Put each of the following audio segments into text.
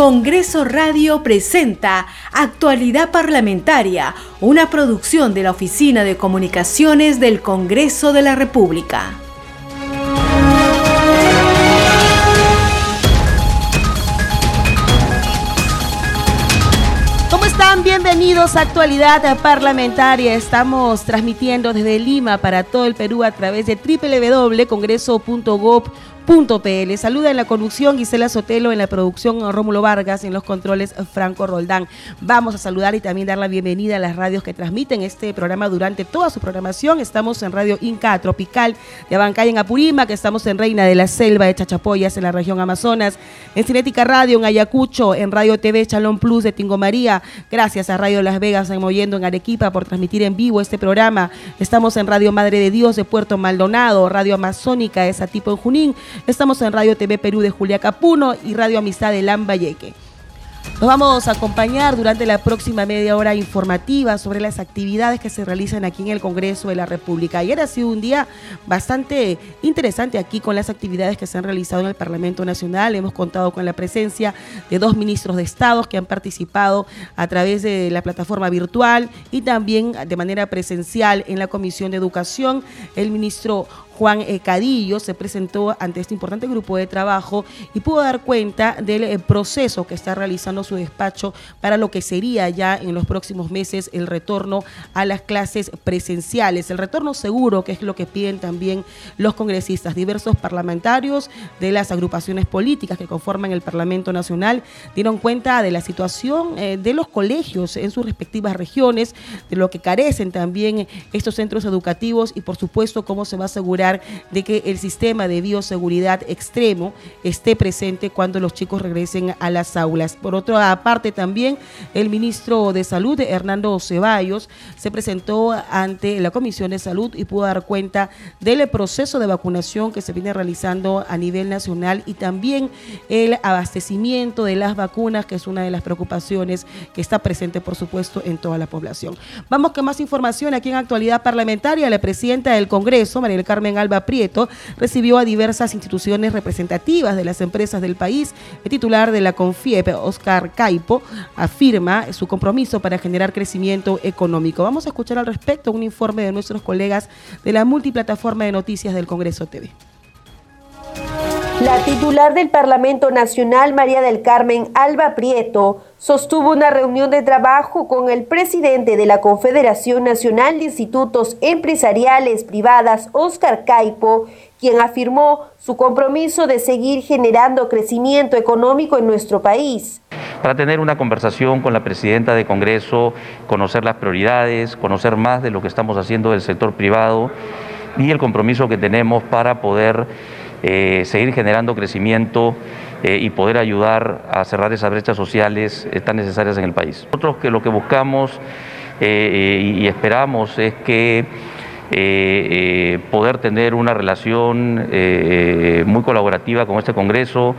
Congreso Radio presenta Actualidad Parlamentaria, una producción de la Oficina de Comunicaciones del Congreso de la República. ¿Cómo están? Bienvenidos a Actualidad Parlamentaria. Estamos transmitiendo desde Lima para todo el Perú a través de www.congreso.gov .pl. Saluda en la conducción Gisela Sotelo, en la producción Rómulo Vargas, en los controles Franco Roldán. Vamos a saludar y también dar la bienvenida a las radios que transmiten este programa durante toda su programación. Estamos en Radio Inca Tropical de Abancay en Apurímac, estamos en Reina de la Selva de Chachapoyas en la región Amazonas, en Cinética Radio en Ayacucho, en Radio TV Chalón Plus de Tingo María. Gracias a Radio Las Vegas en Moyendo en Arequipa por transmitir en vivo este programa. Estamos en Radio Madre de Dios de Puerto Maldonado, Radio Amazónica de Satipo en Junín Estamos en Radio TV Perú de Julia Capuno y Radio Amistad de Lambayeque. Nos vamos a acompañar durante la próxima media hora informativa sobre las actividades que se realizan aquí en el Congreso de la República. Ayer ha sido un día bastante interesante aquí con las actividades que se han realizado en el Parlamento Nacional. Hemos contado con la presencia de dos ministros de Estado que han participado a través de la plataforma virtual y también de manera presencial en la Comisión de Educación. El ministro Juan eh, Cadillo se presentó ante este importante grupo de trabajo y pudo dar cuenta del eh, proceso que está realizando su despacho para lo que sería ya en los próximos meses el retorno a las clases presenciales. El retorno seguro, que es lo que piden también los congresistas, diversos parlamentarios de las agrupaciones políticas que conforman el Parlamento Nacional, dieron cuenta de la situación eh, de los colegios en sus respectivas regiones, de lo que carecen también estos centros educativos y por supuesto cómo se va a asegurar de que el sistema de bioseguridad extremo esté presente cuando los chicos regresen a las aulas. Por otra parte, también el ministro de Salud, Hernando Ceballos, se presentó ante la Comisión de Salud y pudo dar cuenta del proceso de vacunación que se viene realizando a nivel nacional y también el abastecimiento de las vacunas, que es una de las preocupaciones que está presente, por supuesto, en toda la población. Vamos con más información aquí en Actualidad Parlamentaria. La presidenta del Congreso, María Carmen Alba Prieto, recibió a diversas instituciones representativas de las empresas del país. El titular de la CONFIEP, Oscar Caipo, afirma su compromiso para generar crecimiento económico. Vamos a escuchar al respecto un informe de nuestros colegas de la multiplataforma de noticias del Congreso TV. La titular del Parlamento Nacional, María del Carmen Alba Prieto, sostuvo una reunión de trabajo con el presidente de la Confederación Nacional de Institutos Empresariales Privadas, Oscar Caipo, quien afirmó su compromiso de seguir generando crecimiento económico en nuestro país. Para tener una conversación con la presidenta de Congreso, conocer las prioridades, conocer más de lo que estamos haciendo del sector privado y el compromiso que tenemos para poder eh, seguir generando crecimiento eh, y poder ayudar a cerrar esas brechas sociales eh, tan necesarias en el país. Nosotros que lo que buscamos y esperamos es que poder tener una relación muy colaborativa con este Congreso.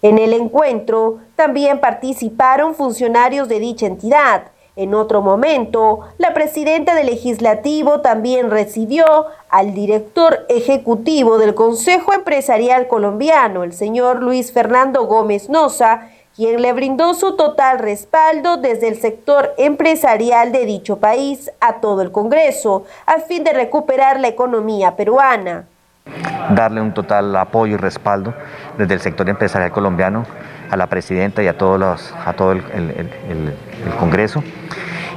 En el encuentro también participaron funcionarios de dicha entidad en otro momento, la presidenta del legislativo también recibió al director ejecutivo del Consejo Empresarial Colombiano, el señor Luis Fernando Gómez Noza, quien le brindó su total respaldo desde el sector empresarial de dicho país a todo el Congreso, a fin de recuperar la economía peruana. Darle un total apoyo y respaldo desde el sector empresarial colombiano a la presidenta y a, todos los, a todo el, Congreso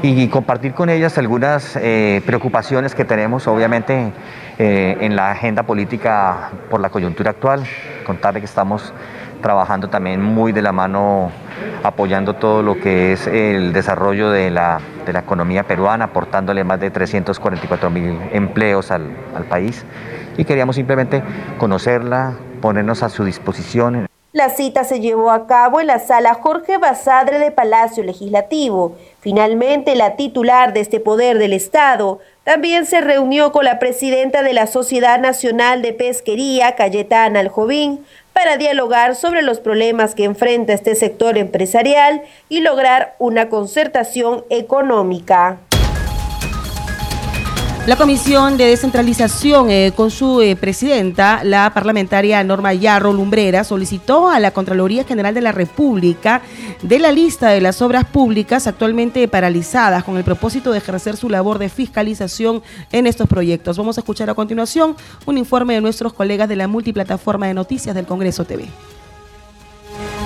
y compartir con ellas algunas eh, preocupaciones que tenemos, obviamente, eh, en la agenda política por la coyuntura actual. Contarle que estamos trabajando también muy de la mano, apoyando todo lo que es el desarrollo de la, de la economía peruana, aportándole más de 344 mil empleos al, al país. Y queríamos simplemente conocerla, ponernos a su disposición. La cita se llevó a cabo en la sala Jorge Basadre de Palacio Legislativo. Finalmente, la titular de este poder del Estado también se reunió con la presidenta de la Sociedad Nacional de Pesquería, Cayetana Aljovín, para dialogar sobre los problemas que enfrenta este sector empresarial y lograr una concertación económica. La Comisión de Descentralización, eh, con su eh, presidenta, la parlamentaria Norma Yarro Lumbrera, solicitó a la Contraloría General de la República de la lista de las obras públicas actualmente paralizadas con el propósito de ejercer su labor de fiscalización en estos proyectos. Vamos a escuchar a continuación un informe de nuestros colegas de la multiplataforma de noticias del Congreso TV.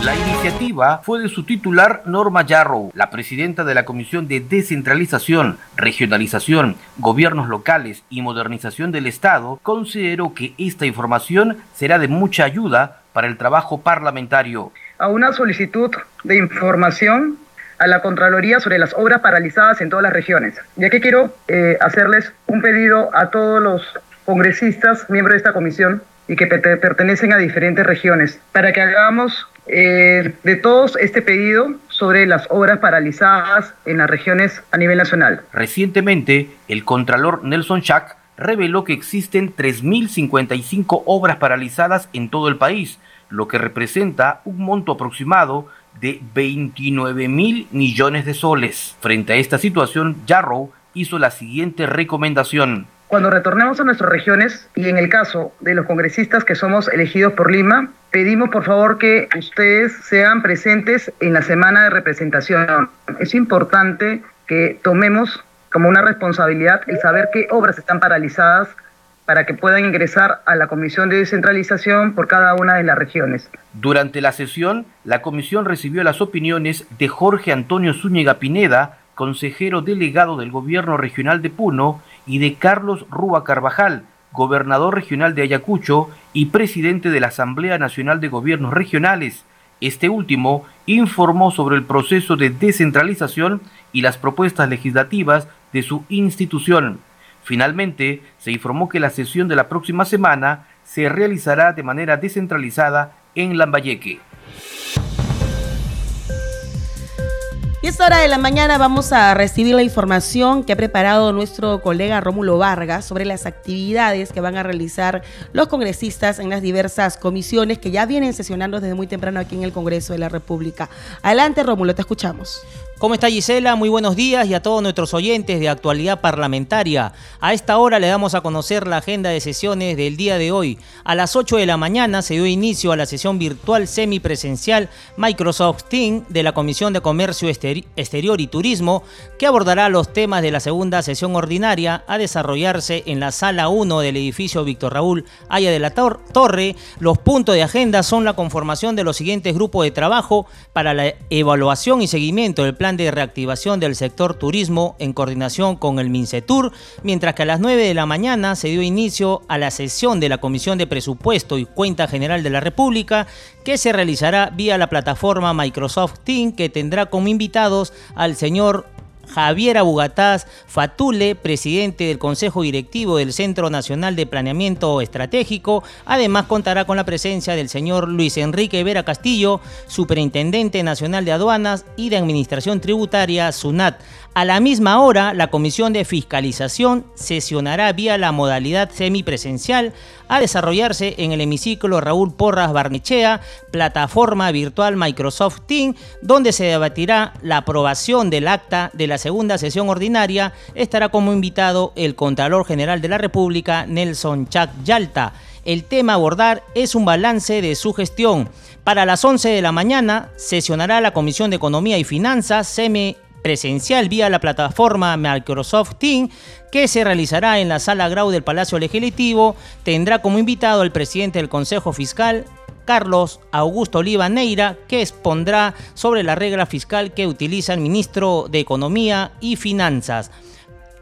La iniciativa fue de su titular Norma Yarrow, la presidenta de la Comisión de Descentralización, Regionalización, Gobiernos Locales y Modernización del Estado, consideró que esta información será de mucha ayuda para el trabajo parlamentario. A una solicitud de información a la Contraloría sobre las obras paralizadas en todas las regiones. Ya que quiero eh, hacerles un pedido a todos los congresistas, miembros de esta comisión, y que pertenecen a diferentes regiones, para que hagamos eh, de todos este pedido sobre las obras paralizadas en las regiones a nivel nacional. Recientemente, el Contralor Nelson Schack reveló que existen 3.055 obras paralizadas en todo el país, lo que representa un monto aproximado de 29 mil millones de soles. Frente a esta situación, Jarrow hizo la siguiente recomendación. Cuando retornemos a nuestras regiones y en el caso de los congresistas que somos elegidos por Lima, pedimos por favor que ustedes sean presentes en la semana de representación. Es importante que tomemos como una responsabilidad el saber qué obras están paralizadas para que puedan ingresar a la Comisión de Descentralización por cada una de las regiones. Durante la sesión, la comisión recibió las opiniones de Jorge Antonio Zúñiga Pineda, consejero delegado del Gobierno Regional de Puno, y de Carlos Rúa Carvajal, gobernador regional de Ayacucho y presidente de la Asamblea Nacional de Gobiernos Regionales. Este último informó sobre el proceso de descentralización y las propuestas legislativas de su institución. Finalmente, se informó que la sesión de la próxima semana se realizará de manera descentralizada en Lambayeque. Y esta hora de la mañana vamos a recibir la información que ha preparado nuestro colega Rómulo Vargas sobre las actividades que van a realizar los congresistas en las diversas comisiones que ya vienen sesionando desde muy temprano aquí en el Congreso de la República. Adelante Rómulo, te escuchamos. ¿Cómo está Gisela? Muy buenos días y a todos nuestros oyentes de actualidad parlamentaria. A esta hora le damos a conocer la agenda de sesiones del día de hoy. A las 8 de la mañana se dio inicio a la sesión virtual semipresencial Microsoft Team de la Comisión de Comercio Exterior y Turismo, que abordará los temas de la segunda sesión ordinaria a desarrollarse en la sala 1 del edificio Víctor Raúl Haya de la Torre. Los puntos de agenda son la conformación de los siguientes grupos de trabajo para la evaluación y seguimiento del plan de reactivación del sector turismo en coordinación con el MINCETUR, mientras que a las 9 de la mañana se dio inicio a la sesión de la Comisión de Presupuesto y Cuenta General de la República, que se realizará vía la plataforma Microsoft Team, que tendrá como invitados al señor Javier Abugataz Fatule, presidente del Consejo Directivo del Centro Nacional de Planeamiento Estratégico. Además contará con la presencia del señor Luis Enrique Vera Castillo, Superintendente Nacional de Aduanas y de Administración Tributaria, SUNAT. A la misma hora, la Comisión de Fiscalización sesionará vía la modalidad semipresencial a desarrollarse en el hemiciclo Raúl Porras Barnechea, plataforma virtual Microsoft Team, donde se debatirá la aprobación del acta de la segunda sesión ordinaria. Estará como invitado el Contralor General de la República, Nelson Chac Yalta. El tema a abordar es un balance de su gestión. Para las 11 de la mañana sesionará la Comisión de Economía y Finanzas, semi presencial vía la plataforma Microsoft Team que se realizará en la sala Grau del Palacio Legislativo. Tendrá como invitado al presidente del Consejo Fiscal, Carlos Augusto Oliva Neira, que expondrá sobre la regla fiscal que utiliza el ministro de Economía y Finanzas.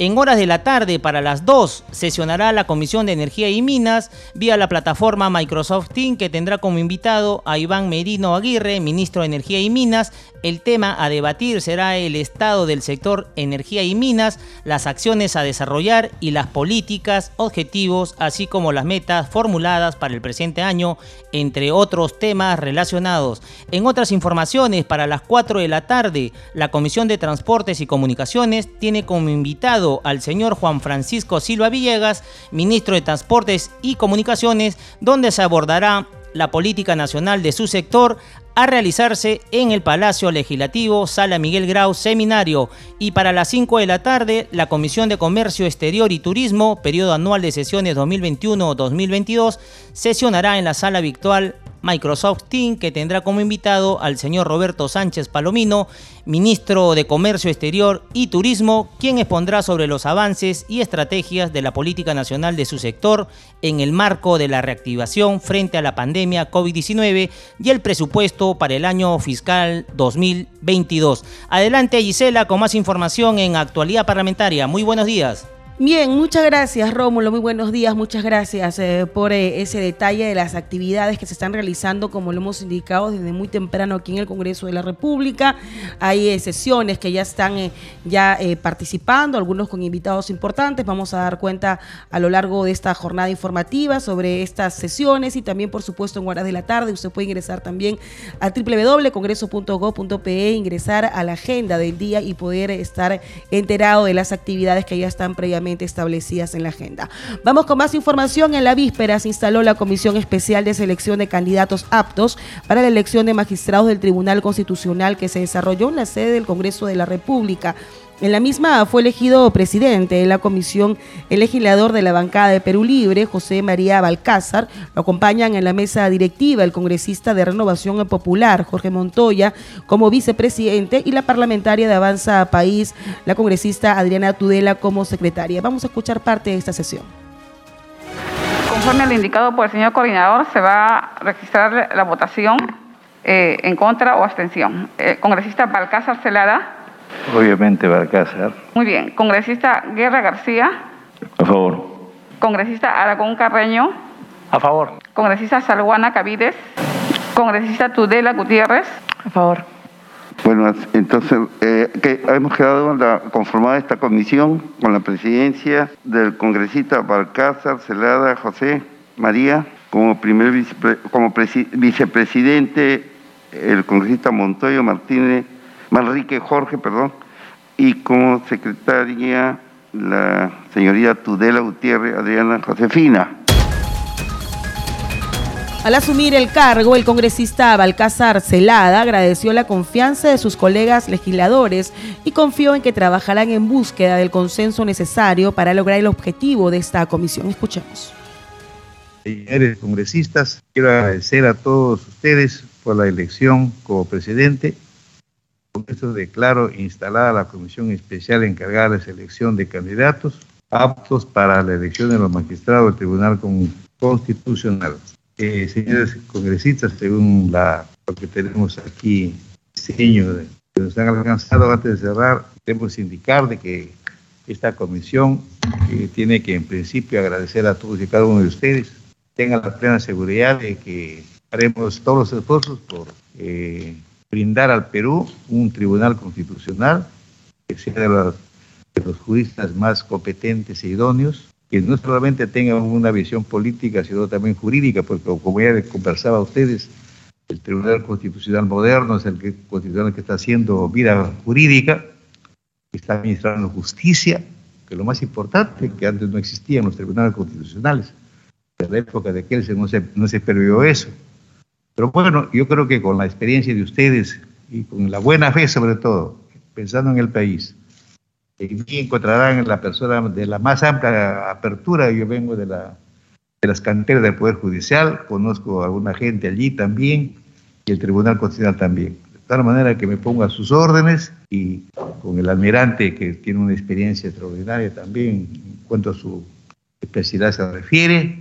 En horas de la tarde, para las 2, sesionará la Comisión de Energía y Minas vía la plataforma Microsoft Team, que tendrá como invitado a Iván Merino Aguirre, ministro de Energía y Minas. El tema a debatir será el estado del sector energía y minas, las acciones a desarrollar y las políticas, objetivos, así como las metas formuladas para el presente año, entre otros temas relacionados. En otras informaciones, para las 4 de la tarde, la Comisión de Transportes y Comunicaciones tiene como invitado al señor Juan Francisco Silva Villegas, ministro de Transportes y Comunicaciones, donde se abordará la política nacional de su sector a realizarse en el Palacio Legislativo, Sala Miguel Grau, Seminario. Y para las 5 de la tarde, la Comisión de Comercio Exterior y Turismo, periodo anual de sesiones 2021-2022, sesionará en la sala virtual Microsoft Team, que tendrá como invitado al señor Roberto Sánchez Palomino, ministro de Comercio Exterior y Turismo, quien expondrá sobre los avances y estrategias de la política nacional de su sector en el marco de la reactivación frente a la pandemia COVID-19 y el presupuesto para el año fiscal 2022. Adelante Gisela con más información en actualidad parlamentaria. Muy buenos días. Bien, muchas gracias Rómulo, muy buenos días, muchas gracias eh, por eh, ese detalle de las actividades que se están realizando, como lo hemos indicado desde muy temprano aquí en el Congreso de la República. Hay eh, sesiones que ya están ya participando, algunos con invitados importantes. Vamos a dar cuenta a lo largo de esta jornada informativa sobre estas sesiones y también, por supuesto, en horas de la tarde. Usted puede ingresar también a www.congreso.gov.pe, ingresar a la agenda del día y poder estar enterado de las actividades que ya están previamente establecidas en la agenda. Vamos con más información. En la víspera se instaló la Comisión Especial de Selección de Candidatos Aptos para la elección de magistrados del Tribunal Constitucional que se desarrolló en la sede del Congreso de la República. En la misma fue elegido presidente de la comisión el legislador de la bancada de Perú Libre, José María Balcázar. Lo acompañan en la mesa directiva el congresista de Renovación Popular, Jorge Montoya, como vicepresidente, y la parlamentaria de Avanza País, la congresista Adriana Tudela, como secretaria. Vamos a escuchar parte de esta sesión. Conforme al indicado por el señor coordinador, se va a registrar la votación eh, en contra o abstención. El congresista Balcázar Celada. Obviamente Balcázar. Muy bien. Congresista Guerra García. A favor. Congresista Aragón Carreño. A favor. Congresista Salguana Cavides. Congresista Tudela Gutiérrez. A favor. Bueno, entonces eh, que hemos quedado la, conformada esta comisión con la presidencia del congresista Balcázar Celada José María, como primer como vicepresidente el congresista Montoyo Martínez Manrique Jorge, perdón, y como secretaria la señorita Tudela Gutiérrez Adriana Josefina. Al asumir el cargo, el congresista Balcázar Celada agradeció la confianza de sus colegas legisladores y confió en que trabajarán en búsqueda del consenso necesario para lograr el objetivo de esta comisión. Escuchemos. Señores congresistas, quiero agradecer a todos ustedes por la elección como presidente con esto declaro instalada la comisión especial encargada de la selección de candidatos aptos para la elección de los magistrados del Tribunal Constitucional. Eh, señores congresistas, según lo que tenemos aquí, diseño de, que nos han alcanzado antes de cerrar, debemos indicar de que esta comisión eh, tiene que en principio agradecer a todos y cada uno de ustedes, tengan la plena seguridad de que haremos todos los esfuerzos por eh, brindar al Perú un tribunal constitucional que sea de los, juristas más competentes e idóneos, que no solamente tengan una visión política, sino también jurídica, porque como ya conversaba ustedes, el Tribunal Constitucional moderno es el que, constitucional que está haciendo vida jurídica, que está administrando justicia, que lo más importante, que antes no existían los tribunales constitucionales. En la época de Kelsen no se, no se eso. Pero bueno, yo creo que con la experiencia de ustedes y con la buena fe sobre todo, pensando en el país, encontrarán en la persona de la más amplia apertura, yo vengo de, la, de las canteras del Poder Judicial, conozco a alguna gente allí también, y el Tribunal Constitucional también. De tal manera que me pongo a sus órdenes y con el almirante que tiene una experiencia extraordinaria también en cuanto a su especialidad se refiere,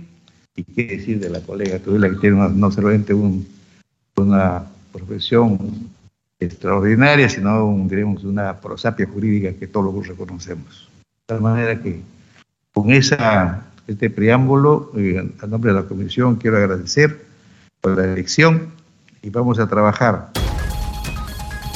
y qué decir de la colega Tudela, que tiene no solamente una profesión extraordinaria, sino una prosapia jurídica que todos reconocemos. De tal manera que con esa, este preámbulo, eh, a nombre de la Comisión, quiero agradecer por la elección y vamos a trabajar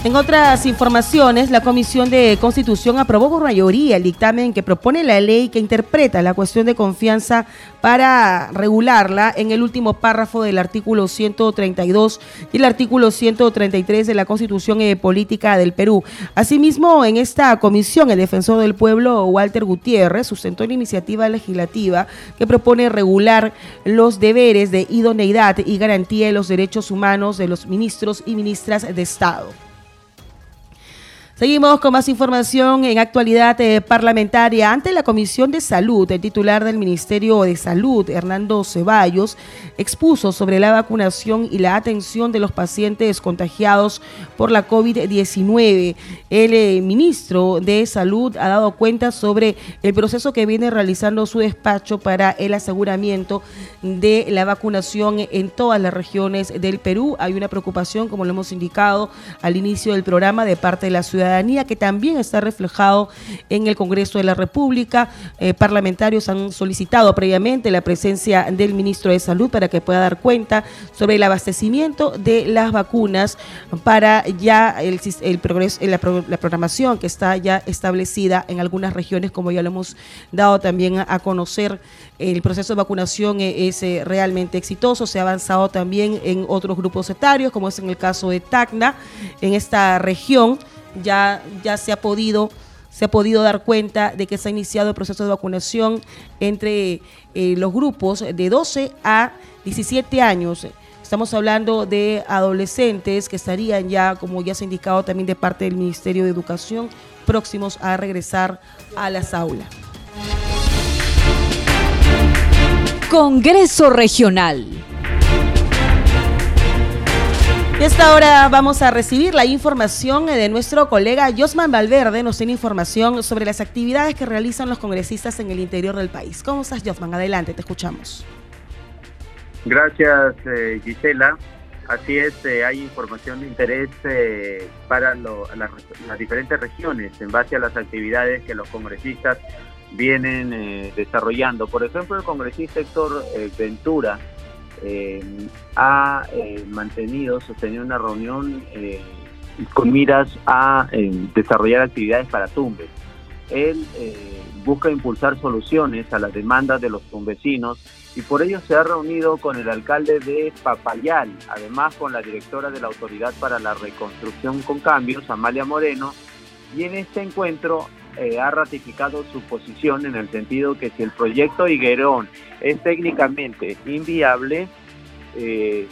En otras informaciones, la Comisión de Constitución aprobó por mayoría el dictamen que propone la ley que interpreta la cuestión de confianza para regularla en el último párrafo del artículo 132 y el artículo 133 de la Constitución eh, Política del Perú. Asimismo, en esta comisión, el defensor del pueblo, Walter Gutiérrez, sustentó la iniciativa legislativa que propone regular los deberes de idoneidad y garantía de los derechos humanos de los ministros y ministras de Estado. Seguimos con más información en actualidad eh, parlamentaria. Ante la Comisión de Salud, el titular del Ministerio de Salud, Hernando Ceballos, expuso sobre la vacunación y la atención de los pacientes contagiados por la COVID-19. El eh, ministro de Salud ha dado cuenta sobre el proceso que viene realizando su despacho para el aseguramiento de la vacunación en todas las regiones del Perú. Hay una preocupación, como lo hemos indicado al inicio del programa, de parte de la ciudad que también está reflejado en el Congreso de la República. Eh, parlamentarios han solicitado previamente la presencia del ministro de Salud para que pueda dar cuenta sobre el abastecimiento de las vacunas para ya el, progreso, la, la programación que está ya establecida en algunas regiones, como ya lo hemos dado también a, conocer. El proceso de vacunación e, es, eh, realmente exitoso, se ha avanzado también en otros grupos etarios, como es en el caso de Tacna, en esta región ya, ya se ha podido se ha podido dar cuenta de que se ha iniciado el proceso de vacunación entre eh, los grupos de 12 a 17 años. Estamos hablando de adolescentes que estarían ya, como ya se ha indicado también de parte del Ministerio de Educación, próximos a regresar a las aulas. Congreso Regional. Esta hora vamos a recibir la información de nuestro colega Josman Valverde. Nos tiene información sobre las actividades que realizan los congresistas en el interior del país. ¿Cómo estás, Josman? Adelante, te escuchamos. Gracias, eh, Gisela. Así es, eh, hay información de interés eh, para las diferentes regiones en base a las actividades que los congresistas vienen desarrollando. Por ejemplo, el congresista Héctor Ventura eh, ha eh, mantenido, sostenido una reunión eh, con miras a desarrollar actividades para Tumbes. Él busca impulsar soluciones a las demandas de los tumbesinos y por ello se ha reunido con el alcalde de Papayal, además con la directora de la Autoridad para la Reconstrucción con Cambios, Amalia Moreno, y en este encuentro eh, ha ratificado su posición en el sentido que si el proyecto Higuerón es técnicamente inviable, eh,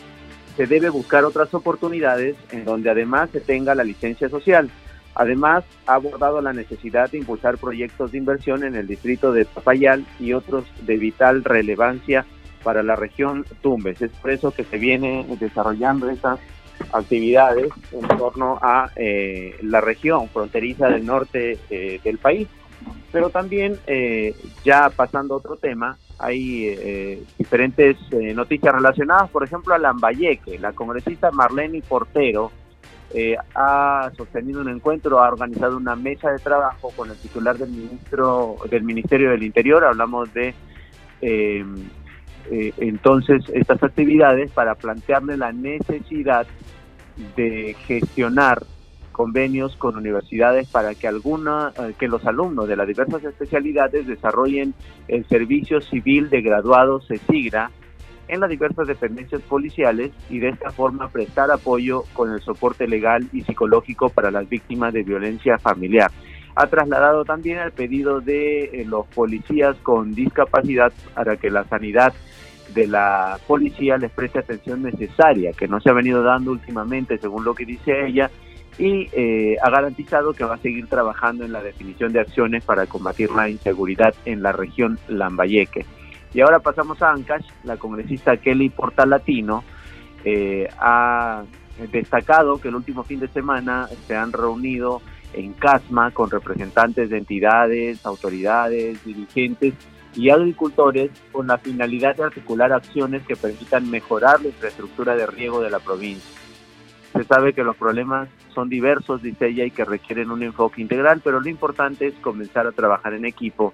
se debe buscar otras oportunidades en donde además se tenga la licencia social. Además, ha abordado la necesidad de impulsar proyectos de inversión en el distrito de Papayal y otros de vital relevancia para la región Tumbes. Es por eso que se viene desarrollando estas actividades en torno a eh, la región fronteriza del norte eh, del país. Pero también, eh, ya pasando a otro tema, hay diferentes noticias relacionadas, por ejemplo, a Lambayeque. La congresista Marlene Portero ha sostenido un encuentro, ha organizado una mesa de trabajo con el titular del ministro del Ministerio del Interior. Hablamos de entonces estas actividades para plantearle la necesidad de gestionar convenios con universidades para que alguna eh, que los alumnos de las diversas especialidades desarrollen el servicio civil de graduados SIGRA en las diversas dependencias policiales y de esta forma prestar apoyo con el soporte legal y psicológico para las víctimas de violencia familiar. Ha trasladado también el pedido de eh, los policías con discapacidad para que la sanidad de la policía les preste atención necesaria, que no se ha venido dando últimamente, según lo que dice ella, y eh, ha garantizado que va a seguir trabajando en la definición de acciones para combatir la inseguridad en la región Lambayeque. Y ahora pasamos a Ancash, la congresista Kelly Portalatino eh, ha destacado que el último fin de semana se han reunido en CASMA con representantes de entidades, autoridades, dirigentes y agricultores con la finalidad de articular acciones que permitan mejorar la infraestructura de riego de la provincia. Se sabe que los problemas son diversos, dice ella, y que requieren un enfoque integral, pero lo importante es comenzar a trabajar en equipo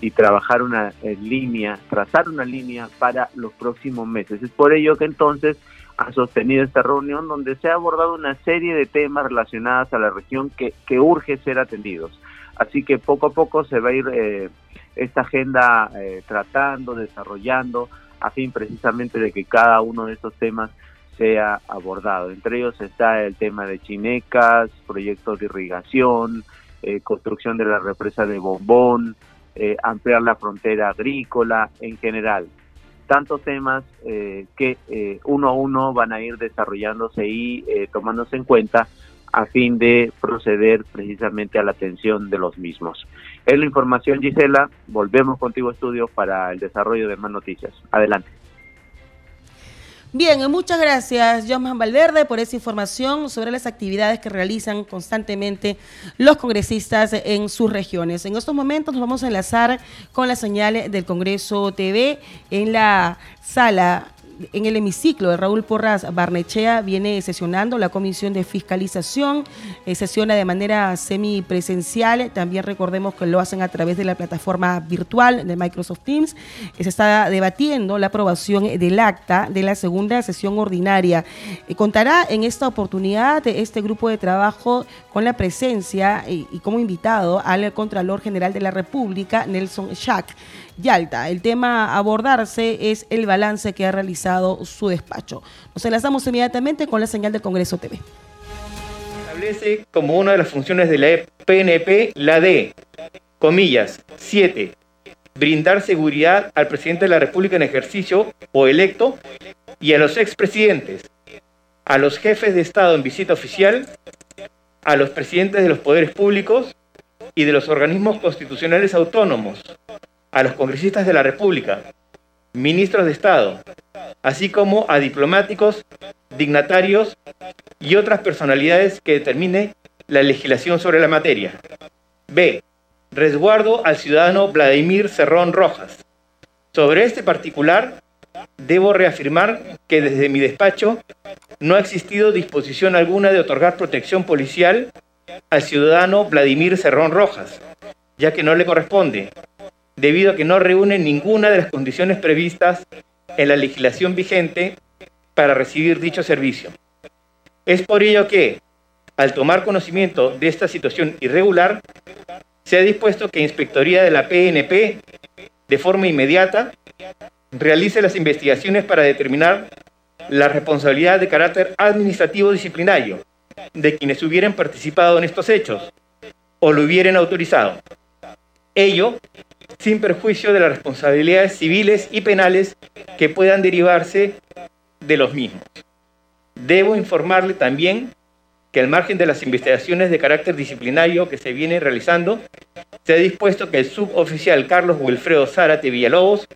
y trabajar una línea, trazar una línea para los próximos meses. Es por ello que entonces ha sostenido esta reunión donde se ha abordado una serie de temas relacionados a la región que, que urge ser atendidos. Así que poco a poco se va a ir eh, esta agenda eh, tratando, desarrollando, a fin precisamente de que cada uno de estos temas sea abordado. Entre ellos está el tema de chinecas, proyectos de irrigación, eh, construcción de la represa de Bombón, eh, ampliar la frontera agrícola en general. Tantos temas eh, que uno a uno van a ir desarrollándose y tomándose en cuenta a fin de proceder precisamente a la atención de los mismos. Es la información, Gisela. Volvemos contigo, estudio, para el desarrollo de más noticias. Adelante. Bien, muchas gracias, John Valverde, por esa información sobre las actividades que realizan constantemente los congresistas en sus regiones. En estos momentos nos vamos a enlazar con la señal del Congreso TV en la sala en el hemiciclo de Raúl Porras Barnechea viene sesionando la Comisión de Fiscalización, eh, sesiona de manera semipresencial, también recordemos que lo hacen a través de la plataforma virtual de Microsoft Teams. Eh, se está debatiendo la aprobación del acta de la segunda sesión ordinaria. Eh, contará en esta oportunidad este grupo de trabajo con la presencia y, y como invitado al Contralor General de la República, Nelson Schack. Yalta. El tema a abordarse es el balance que ha realizado su despacho. Nos enlazamos inmediatamente con la señal del Congreso TV. Establece como una de las funciones de la PNP la de, comillas, 7. Brindar seguridad al presidente de la República en ejercicio o electo y a los expresidentes, a los jefes de Estado en visita oficial, a los presidentes de los poderes públicos y de los organismos constitucionales autónomos, a los congresistas de la República, ministros de Estado, así como a diplomáticos, dignatarios y otras personalidades que determine la legislación sobre la materia. B. Resguardo al ciudadano Vladimir Cerrón Rojas. Sobre este particular, debo reafirmar que desde mi despacho no ha existido disposición alguna de otorgar protección policial al ciudadano Vladimir Cerrón Rojas, ya que no le corresponde, debido a que no reúne ninguna de las condiciones previstas en la legislación vigente para recibir dicho servicio. Es por ello que, al tomar conocimiento de esta situación irregular, se ha dispuesto que Inspectoría de la PNP, de forma inmediata, realice las investigaciones para determinar la responsabilidad de carácter administrativo disciplinario de quienes hubieran participado en estos hechos o lo hubieran autorizado. Ello sin perjuicio de las responsabilidades civiles y penales que puedan derivarse de los mismos. Debo informarle también que al margen de las investigaciones de carácter disciplinario que se vienen realizando, se ha dispuesto que el suboficial Carlos Wilfredo Zárate Villalobos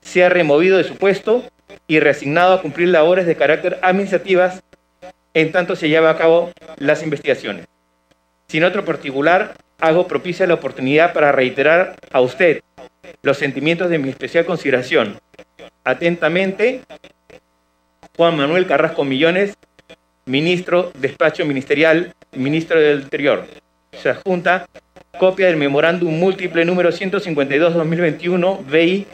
sea removido de su puesto y reasignado a cumplir labores de carácter administrativas en tanto se lleva a cabo las investigaciones. Sin otro particular, hago propicia la oportunidad para reiterar a usted los sentimientos de mi especial consideración. Atentamente, Juan Manuel Carrasco Millones, ministro, despacho ministerial, ministro del Interior. Se adjunta copia del memorándum múltiple número 152-2021, VI,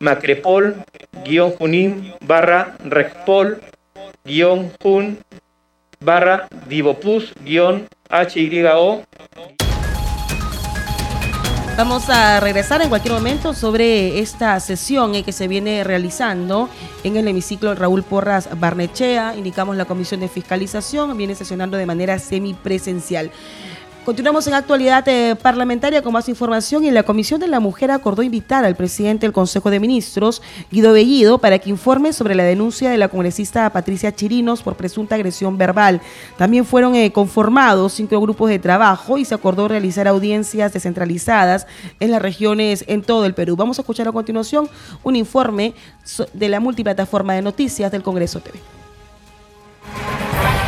Macrepol, guion Junín, barra Respol, guion Jun, barra Divopus, guion HYO, Vamos a regresar en cualquier momento sobre esta sesión eh, que se viene realizando en el hemiciclo Raúl Porras Barnechea. Indicamos la Comisión de Fiscalización, viene sesionando de manera semipresencial. Continuamos en actualidad eh, parlamentaria con más información y la Comisión de la Mujer acordó invitar al presidente del Consejo de Ministros, Guido Bellido, para que informe sobre la denuncia de la congresista Patricia Chirinos por presunta agresión verbal. También fueron eh, conformados cinco grupos de trabajo y se acordó realizar audiencias descentralizadas en las regiones en todo el Perú. Vamos a escuchar a continuación un informe de la multiplataforma de noticias del Congreso TV.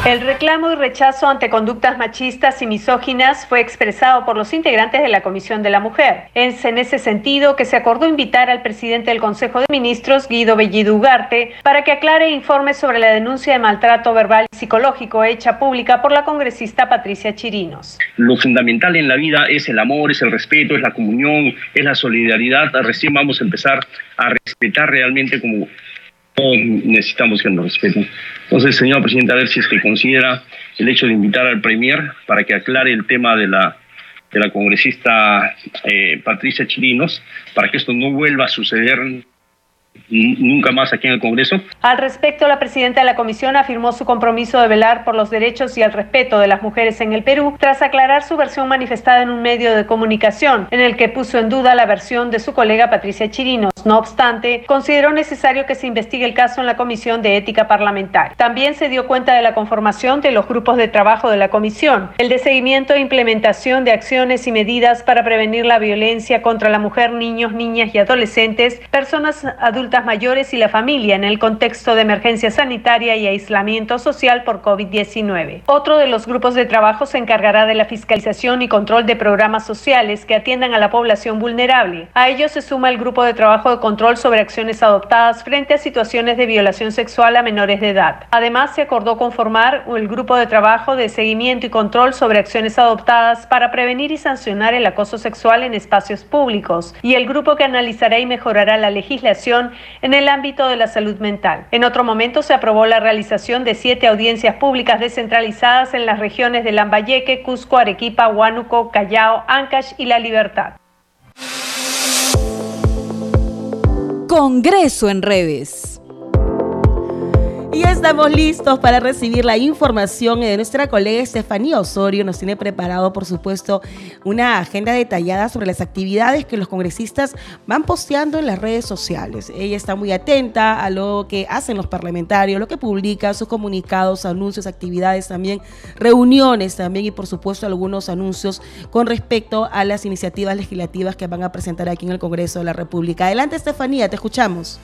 El reclamo y rechazo ante conductas machistas y misóginas fue expresado por los integrantes de la Comisión de la Mujer. Es en ese sentido que se acordó invitar al presidente del Consejo de Ministros, Guido Bellido Ugarte, para que aclare e informe sobre la denuncia de maltrato verbal y psicológico hecha pública por la congresista Patricia Chirinos. Lo fundamental en la vida es el amor, es el respeto, es la comunión, es la solidaridad. Recién vamos a empezar a respetar realmente como necesitamos que nos respeten. Entonces, señor presidente, a ver si es que considera el hecho de invitar al Premier para que aclare el tema de la, de la congresista eh, Patricia Chirinos, para que esto no vuelva a suceder nunca más aquí en el Congreso. Al respecto, la presidenta de la comisión afirmó su compromiso de velar por los derechos y el respeto de las mujeres en el Perú, tras aclarar su versión manifestada en un medio de comunicación, en el que puso en duda la versión de su colega Patricia Chirinos. No obstante, consideró necesario que se investigue el caso en la Comisión de Ética Parlamentaria. También se dio cuenta de la conformación de los grupos de trabajo de la comisión, el de seguimiento e implementación de acciones y medidas para prevenir la violencia contra la mujer, niños, niñas y adolescentes, personas adultas mayores y la familia en el contexto de emergencia sanitaria y aislamiento social por COVID-19. Otro de los grupos de trabajo se encargará de la fiscalización y control de programas sociales que atiendan a la población vulnerable. A ello se suma el grupo de trabajo de control sobre acciones adoptadas frente a situaciones de violación sexual a menores de edad. Además, se acordó conformar el grupo de trabajo de seguimiento y control sobre acciones adoptadas para prevenir y sancionar el acoso sexual en espacios públicos y el grupo que analizará y mejorará la legislación en el ámbito de la salud mental. En otro momento se aprobó la realización de siete audiencias públicas descentralizadas en las regiones de Lambayeque, Cusco, Arequipa, Huánuco, Callao, Ancash y La Libertad. Congreso en redes. Y estamos listos para recibir la información de nuestra colega Estefanía Osorio. Nos tiene preparado, por supuesto, una agenda detallada sobre las actividades que los congresistas van posteando en las redes sociales. Ella está muy atenta a lo que hacen los parlamentarios, lo que publican, sus comunicados, anuncios, actividades también, reuniones también y, por supuesto, algunos anuncios con respecto a las iniciativas legislativas que van a presentar aquí en el Congreso de la República. Adelante, Estefanía, te escuchamos.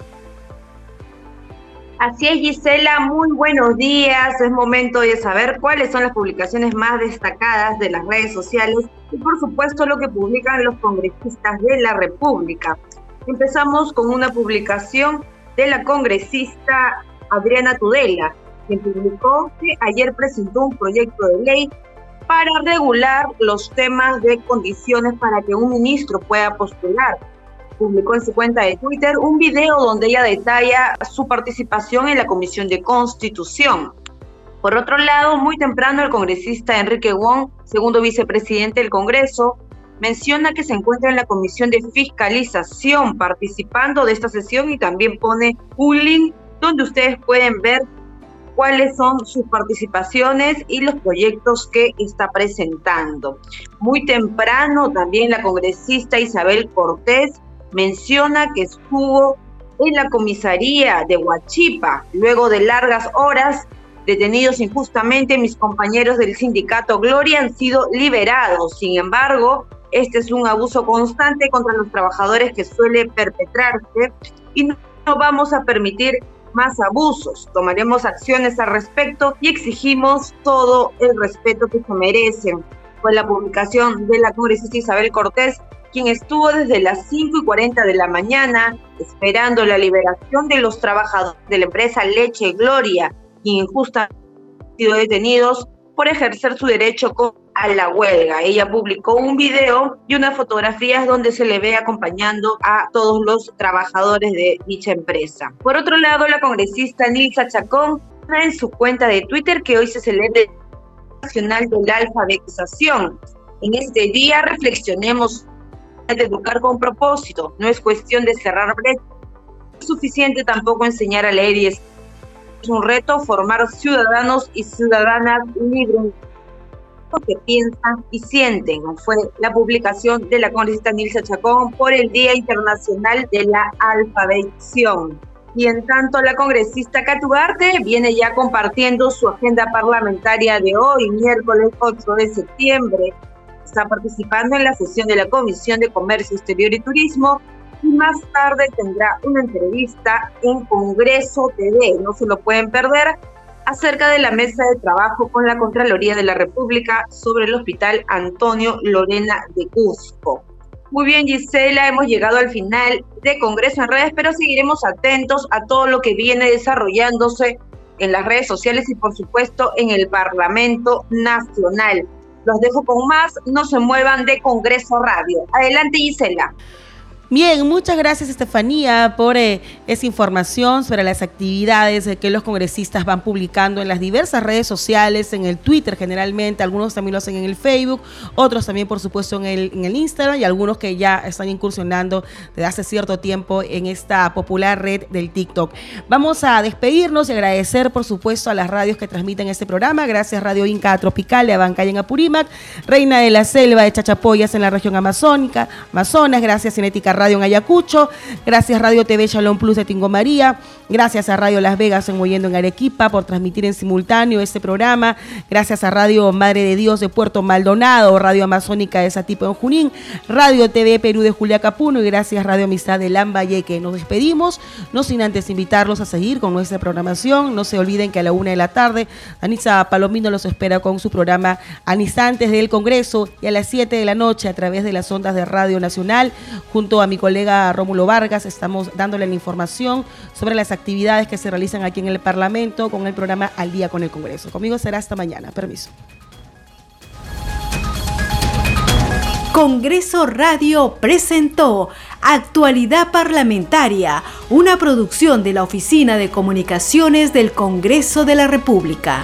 Así es, Gisela, muy buenos días. Es momento de saber cuáles son las publicaciones más destacadas de las redes sociales y, por supuesto, lo que publican los congresistas de la República. Empezamos con una publicación de la congresista Adriana Tudela, quien publicó que ayer presentó un proyecto de ley para regular los temas de condiciones para que un ministro pueda postular publicó en su cuenta de Twitter un video donde ella detalla su participación en la Comisión de Constitución. Por otro lado, muy temprano el congresista Enrique Wong, segundo vicepresidente del Congreso, menciona que se encuentra en la Comisión de Fiscalización participando de esta sesión y también pone un link donde ustedes pueden ver cuáles son sus participaciones y los proyectos que está presentando. Muy temprano también la congresista Isabel Cortés menciona que estuvo en la comisaría de Huachipa luego de largas horas detenidos injustamente. Mis compañeros del sindicato Gloria han sido liberados. Sin embargo, este es un abuso constante contra los trabajadores que suele perpetrarse y no vamos a permitir más abusos. Tomaremos acciones al respecto y exigimos todo el respeto que se merecen. Fue la publicación de la congresista Isabel Cortés quien estuvo desde las 5 y 40 de la mañana esperando la liberación de los trabajadores de la empresa Leche Gloria, quien injustamente sido detenidos por ejercer su derecho a la huelga. Ella publicó un video y unas fotografías donde se le ve acompañando a todos los trabajadores de dicha empresa. Por otro lado, la congresista Nilsa Chacón en su cuenta de Twitter que hoy se celebra el Nacional de la Alfabetización. En este día reflexionemos de educar con propósito, no es cuestión de cerrar brechas. No es suficiente tampoco enseñar a leer y es un reto formar ciudadanos y ciudadanas libres que piensan y sienten. Fue la publicación de la congresista Nilsa Chacón por el Día Internacional de la Alfabetización. Y en tanto, la congresista Catugarte viene ya compartiendo su agenda parlamentaria de hoy, miércoles 8 de septiembre, está participando en la sesión de la Comisión de Comercio Exterior y Turismo y más tarde tendrá una entrevista en Congreso TV, no se lo pueden perder, acerca de la mesa de trabajo con la Contraloría de la República sobre el Hospital Antonio Lorena de Cusco. Muy bien, Gisela, hemos llegado al final de Congreso en redes, pero seguiremos atentos a todo lo que viene desarrollándose en las redes sociales y por supuesto en el Parlamento Nacional. Los dejo con más, no se muevan de Congreso Radio. Adelante, Gisela. Bien, muchas gracias Estefanía por eh, esa información sobre las actividades que los congresistas van publicando en las diversas redes sociales, en el Twitter generalmente, algunos también lo hacen en el Facebook, otros también por supuesto en el, en el Instagram y algunos que ya están incursionando desde hace cierto tiempo en esta popular red del TikTok. Vamos a despedirnos y agradecer por supuesto a las radios que transmiten este programa. Gracias Radio Inca Tropical de Abancaya en Apurímac, Reina de la Selva de Chachapoyas en la región amazónica, Amazonas, gracias Cinética Radio en Ayacucho, gracias Radio TV Shalom Plus de Tingo María, gracias a Radio Las Vegas en Moyendo en Arequipa por transmitir en simultáneo este programa, gracias a Radio Madre de Dios de Puerto Maldonado, Radio Amazónica de Satipo en Junín, Radio TV Perú de Julia Capuno y gracias Radio Amistad de Lambayeque. Nos despedimos, no sin antes invitarlos a seguir con nuestra programación, no se olviden que a la una de la tarde Anisa Palomino los espera con su programa Anisantes del Congreso y a las 7 de la noche a través de las ondas de Radio Nacional junto a mi colega Rómulo Vargas estamos dándole la información sobre las actividades que se realizan aquí en el Parlamento con el programa Al Día con el Congreso. Conmigo será hasta mañana. Permiso. Congreso Radio presentó Actualidad Parlamentaria, una producción de la Oficina de Comunicaciones del Congreso de la República.